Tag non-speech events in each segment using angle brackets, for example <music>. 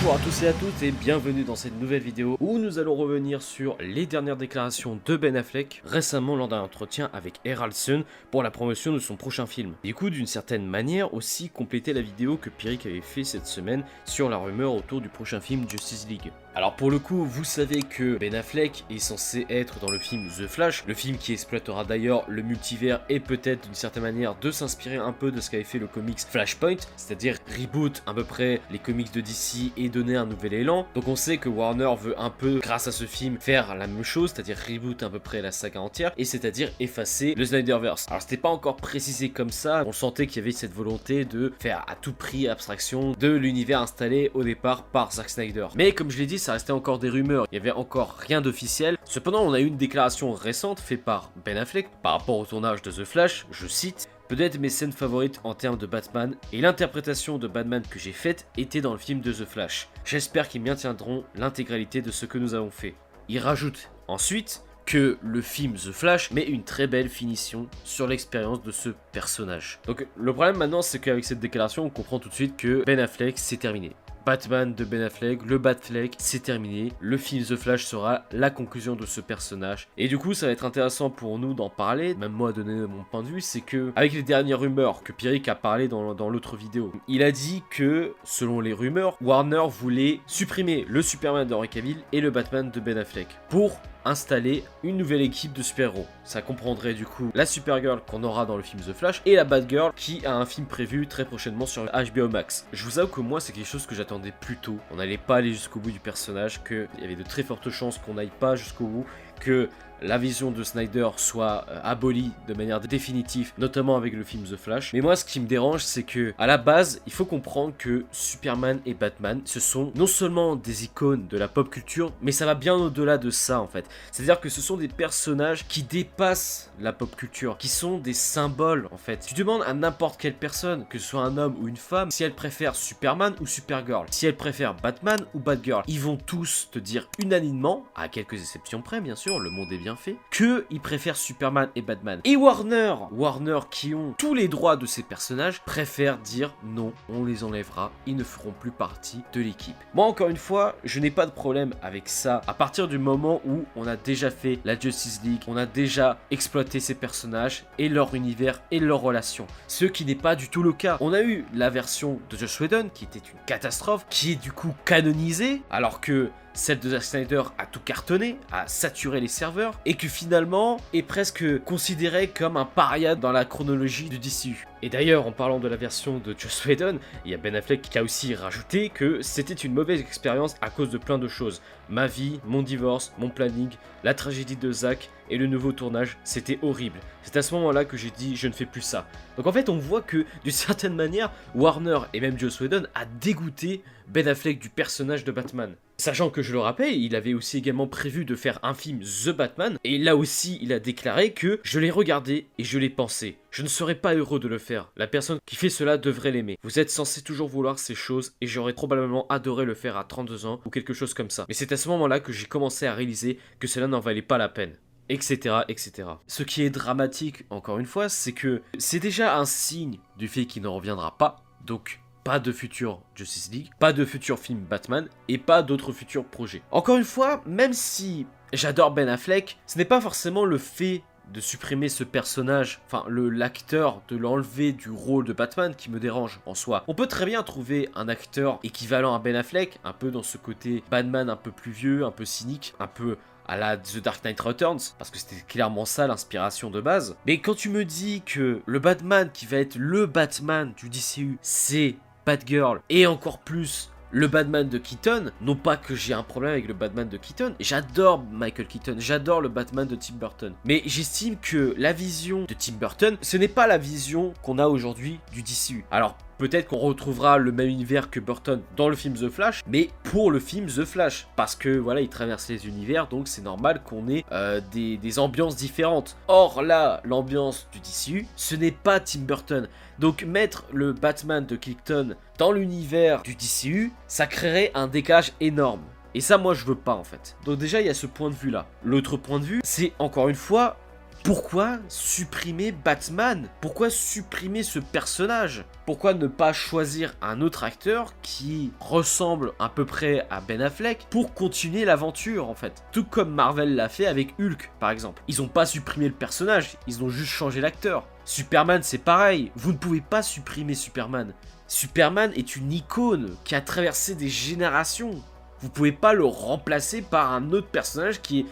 Bonjour à tous et à toutes et bienvenue dans cette nouvelle vidéo où nous allons revenir sur les dernières déclarations de Ben Affleck récemment lors d'un entretien avec Sun pour la promotion de son prochain film. Du coup, d'une certaine manière, aussi compléter la vidéo que Pierrick avait fait cette semaine sur la rumeur autour du prochain film Justice League. Alors pour le coup, vous savez que Ben Affleck est censé être dans le film The Flash, le film qui exploitera d'ailleurs le multivers et peut-être d'une certaine manière de s'inspirer un peu de ce qu'avait fait le comics Flashpoint, c'est-à-dire reboot à peu près les comics de DC et donner un nouvel élan. Donc on sait que Warner veut un peu, grâce à ce film, faire la même chose, c'est-à-dire reboot à peu près la saga entière, et c'est-à-dire effacer le Snyderverse. Alors c'était pas encore précisé comme ça, on sentait qu'il y avait cette volonté de faire à tout prix abstraction de l'univers installé au départ par Zack Snyder. Mais comme je l'ai dit, ça restait encore des rumeurs, il n'y avait encore rien d'officiel. Cependant, on a eu une déclaration récente faite par Ben Affleck par rapport au tournage de The Flash, je cite Peut-être mes scènes favorites en termes de Batman et l'interprétation de Batman que j'ai faite était dans le film de The Flash. J'espère qu'ils maintiendront l'intégralité de ce que nous avons fait. Il rajoute ensuite que le film The Flash met une très belle finition sur l'expérience de ce personnage. Donc le problème maintenant c'est qu'avec cette déclaration on comprend tout de suite que Ben Affleck c'est terminé. Batman de Ben Affleck, le Batfleck, c'est terminé. Le film The Flash sera la conclusion de ce personnage. Et du coup, ça va être intéressant pour nous d'en parler, même moi donner mon point de vue, c'est que, avec les dernières rumeurs que Pierrick a parlé dans, l'autre vidéo, il a dit que, selon les rumeurs, Warner voulait supprimer le Superman d'Henry Cavill et le Batman de Ben Affleck pour installer une nouvelle équipe de super-héros. Ça comprendrait du coup la Supergirl qu'on aura dans le film The Flash et la Batgirl qui a un film prévu très prochainement sur HBO Max. Je vous avoue que moi c'est quelque chose que j'attendais plus tôt. On n'allait pas aller jusqu'au bout du personnage, qu'il y avait de très fortes chances qu'on n'aille pas jusqu'au bout, que la vision de Snyder soit euh, abolie de manière définitive, notamment avec le film The Flash. Mais moi, ce qui me dérange, c'est que à la base, il faut comprendre que Superman et Batman, ce sont non seulement des icônes de la pop culture, mais ça va bien au-delà de ça en fait. C'est-à-dire que ce sont des personnages qui dépassent la pop culture, qui sont des symboles en fait. Tu demandes à n'importe quelle personne, que ce soit un homme ou une femme, si elle préfère Superman ou Supergirl, si elle préfère Batman ou Batgirl, ils vont tous te dire unanimement, à quelques exceptions près bien sûr, le monde est bien fait, que ils préfèrent Superman et Batman. Et Warner, Warner qui ont tous les droits de ces personnages, préfèrent dire non, on les enlèvera, ils ne feront plus partie de l'équipe. Moi encore une fois, je n'ai pas de problème avec ça à partir du moment où on a déjà fait la Justice League, on a déjà exploité ces personnages et leur univers et leurs relations. Ce qui n'est pas du tout le cas. On a eu la version de Josh Whedon qui était une catastrophe, qui est du coup canonisée, alors que celle de Zack Snyder a tout cartonné, a saturé les serveurs, et que finalement est presque considéré comme un paria dans la chronologie du DCU. Et d'ailleurs, en parlant de la version de Joss Whedon, il y a Ben Affleck qui a aussi rajouté que c'était une mauvaise expérience à cause de plein de choses. Ma vie, mon divorce, mon planning, la tragédie de Zack et le nouveau tournage, c'était horrible. C'est à ce moment-là que j'ai dit je ne fais plus ça. Donc en fait, on voit que d'une <laughs> certaine manière, Warner et même Joss Whedon a dégoûté Ben Affleck du personnage de Batman. Sachant que je le rappelle, il avait aussi également prévu de faire un film The Batman, et là aussi il a déclaré que je l'ai regardé et je l'ai pensé. Je ne serais pas heureux de le faire. La personne qui fait cela devrait l'aimer. Vous êtes censé toujours vouloir ces choses et j'aurais probablement adoré le faire à 32 ans ou quelque chose comme ça. Mais c'est à ce moment-là que j'ai commencé à réaliser que cela n'en valait pas la peine etc., etc. Ce qui est dramatique, encore une fois, c'est que c'est déjà un signe du fait qu'il ne reviendra pas, donc pas de futur Justice League, pas de futur film Batman et pas d'autres futurs projets. Encore une fois, même si j'adore Ben Affleck, ce n'est pas forcément le fait de supprimer ce personnage, enfin l'acteur, de l'enlever du rôle de Batman qui me dérange en soi. On peut très bien trouver un acteur équivalent à Ben Affleck, un peu dans ce côté Batman un peu plus vieux, un peu cynique, un peu à la The Dark Knight Returns, parce que c'était clairement ça l'inspiration de base. Mais quand tu me dis que le Batman qui va être le Batman du DCU, c'est Batgirl et encore plus le Batman de Keaton, non pas que j'ai un problème avec le Batman de Keaton, j'adore Michael Keaton, j'adore le Batman de Tim Burton, mais j'estime que la vision de Tim Burton, ce n'est pas la vision qu'on a aujourd'hui du DCU. Alors Peut-être qu'on retrouvera le même univers que Burton dans le film The Flash, mais pour le film The Flash. Parce que voilà, il traverse les univers, donc c'est normal qu'on ait euh, des, ambiances différentes. Or là, l'ambiance du DCU, ce n'est pas Tim Burton. Donc mettre le Batman de Keaton dans l'univers du DCU, ça créerait un décalage énorme. Et ça, moi, je veux pas en fait. Donc déjà, il y a ce point de vue là. L'autre point de vue, c'est encore une fois Pourquoi supprimer Batman? Pourquoi supprimer ce personnage? Pourquoi ne pas choisir un autre acteur qui ressemble à peu près à Ben Affleck pour continuer l'aventure en fait? Tout comme Marvel l'a fait avec Hulk par exemple. Ils ont pas supprimé le personnage, ils ont juste changé l'acteur. Superman c'est pareil, vous ne pouvez pas supprimer Superman. Superman est une icône qui a traversé des générations. Vous pouvez pas le remplacer par un autre personnage qui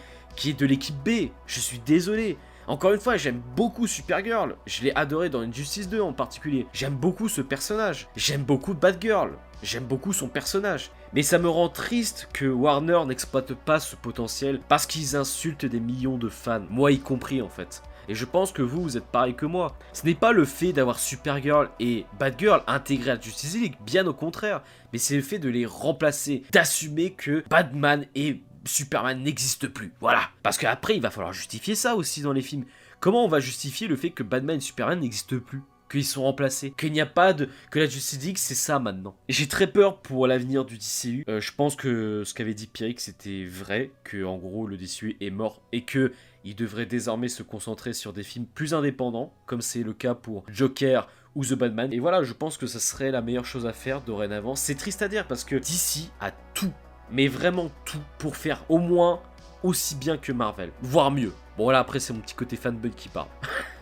est de l'équipe B. Je suis désolé. Encore une fois, j'aime beaucoup Supergirl. Je l'ai adoré dans Injustice 2 en particulier. J'aime beaucoup ce personnage. J'aime beaucoup Batgirl. J'aime beaucoup son personnage. Mais ça me rend triste que Warner n'exploite pas ce potentiel parce qu'ils insultent des millions de fans, moi y compris en fait. Et je pense que vous, vous êtes pareil que moi. Ce n'est pas le fait d'avoir Supergirl et Batgirl intégrés à Justice League, bien au contraire. Mais c'est le fait de les remplacer, d'assumer que Batman et Superman n'existent plus. Voilà. Parce qu'après, il va falloir justifier ça aussi dans les films. Comment on va justifier le fait que Batman et Superman n'existent plus? Qu'ils sont remplacés, qu'il n'y a pas de... que la Justice League c'est ça maintenant. J'ai très peur pour l'avenir du DCU. Euh, je pense que ce qu'avait dit Pierrick c'était vrai, que en gros le DCU est mort et que il devrait désormais se concentrer sur des films plus indépendants, comme c'est le cas pour Joker ou The Batman. Et voilà, je pense que ça serait la meilleure chose à faire dorénavant. C'est triste à dire parce que DC a tout, mais vraiment tout, pour faire au moins aussi bien que Marvel, voire mieux. Bon voilà, après c'est mon petit côté fanboy qui parle.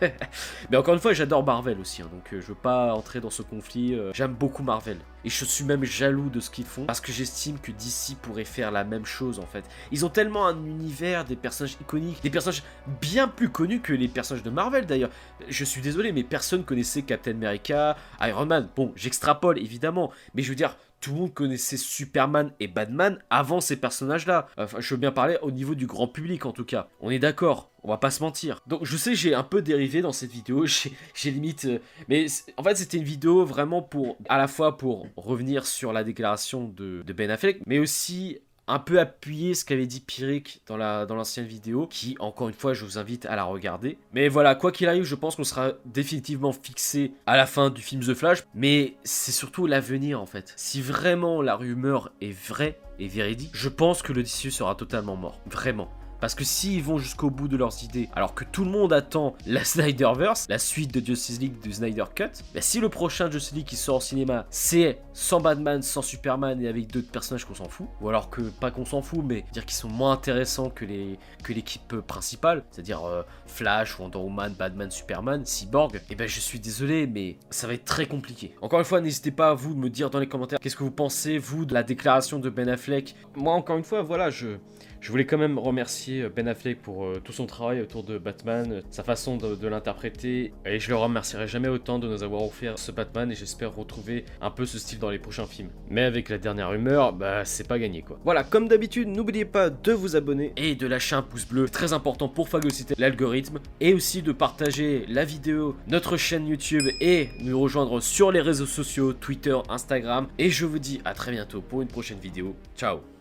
<laughs> Mais encore une fois, j'adore Marvel aussi, hein, donc euh, je veux pas entrer dans ce conflit. euh, J'aime beaucoup Marvel. Et je suis même jaloux de ce qu'ils font, parce que j'estime que DC pourrait faire la même chose en fait. Ils ont tellement un univers, des personnages iconiques, des personnages bien plus connus que les personnages de Marvel d'ailleurs. Je suis désolé, mais personne connaissait Captain America, Iron Man. Bon, j'extrapole évidemment, mais je veux dire, tout le monde connaissait Superman et Batman avant ces personnages-là. Enfin, je veux bien parler au niveau du grand public en tout cas. On est d'accord, on va pas se mentir. Donc je sais, j'ai un peu dérivé dans cette vidéo, <laughs> j'ai limite... euh, mais en fait, c'était une vidéo vraiment pour... À la fois pour revenir sur la déclaration de Ben Affleck, mais aussi un peu appuyer ce qu'avait dit Pyric dans la dans l'ancienne vidéo, qui encore une fois je vous invite à la regarder. Mais voilà, quoi qu'il arrive, je pense qu'on sera définitivement fixé à la fin du film The Flash, mais c'est surtout l'avenir en fait. Si vraiment la rumeur est vraie et véridique, je pense que le DCU sera totalement mort, vraiment. Parce que s'ils vont jusqu'au bout de leurs idées, alors que tout le monde attend la <laughs> Snyderverse, la suite de Justice League du Snyder Cut, bah si le prochain Justice League qui sort au cinéma, c'est sans Batman, sans Superman et avec d'autres personnages qu'on s'en fout, ou alors que pas qu'on s'en fout, mais dire qu'ils sont moins intéressants que les que l'équipe principale, c'est-à-dire euh, Flash, Wonder Woman, Batman, Superman, Cyborg, et ben je suis désolé, mais ça va être très compliqué. Encore une fois, n'hésitez pas à vous de me dire dans les commentaires qu'est-ce que vous pensez vous de la déclaration de Ben Affleck. Moi, encore une fois, voilà, je je voulais quand même remercier Ben Affleck pour euh, tout son travail autour de Batman, euh, sa façon de, de l'interpréter, et je le remercierai jamais autant de nous avoir offert ce Batman, et j'espère retrouver un peu ce style dans les prochains films. Mais avec la dernière rumeur, bah c'est pas gagné quoi. Voilà, comme d'habitude, n'oubliez pas de vous abonner et de lâcher un pouce bleu, très important pour phagocyter l'algorithme, et aussi de partager la vidéo, notre chaîne YouTube, et nous rejoindre sur les réseaux sociaux, Twitter, Instagram, et je vous dis à très bientôt pour une prochaine vidéo. Ciao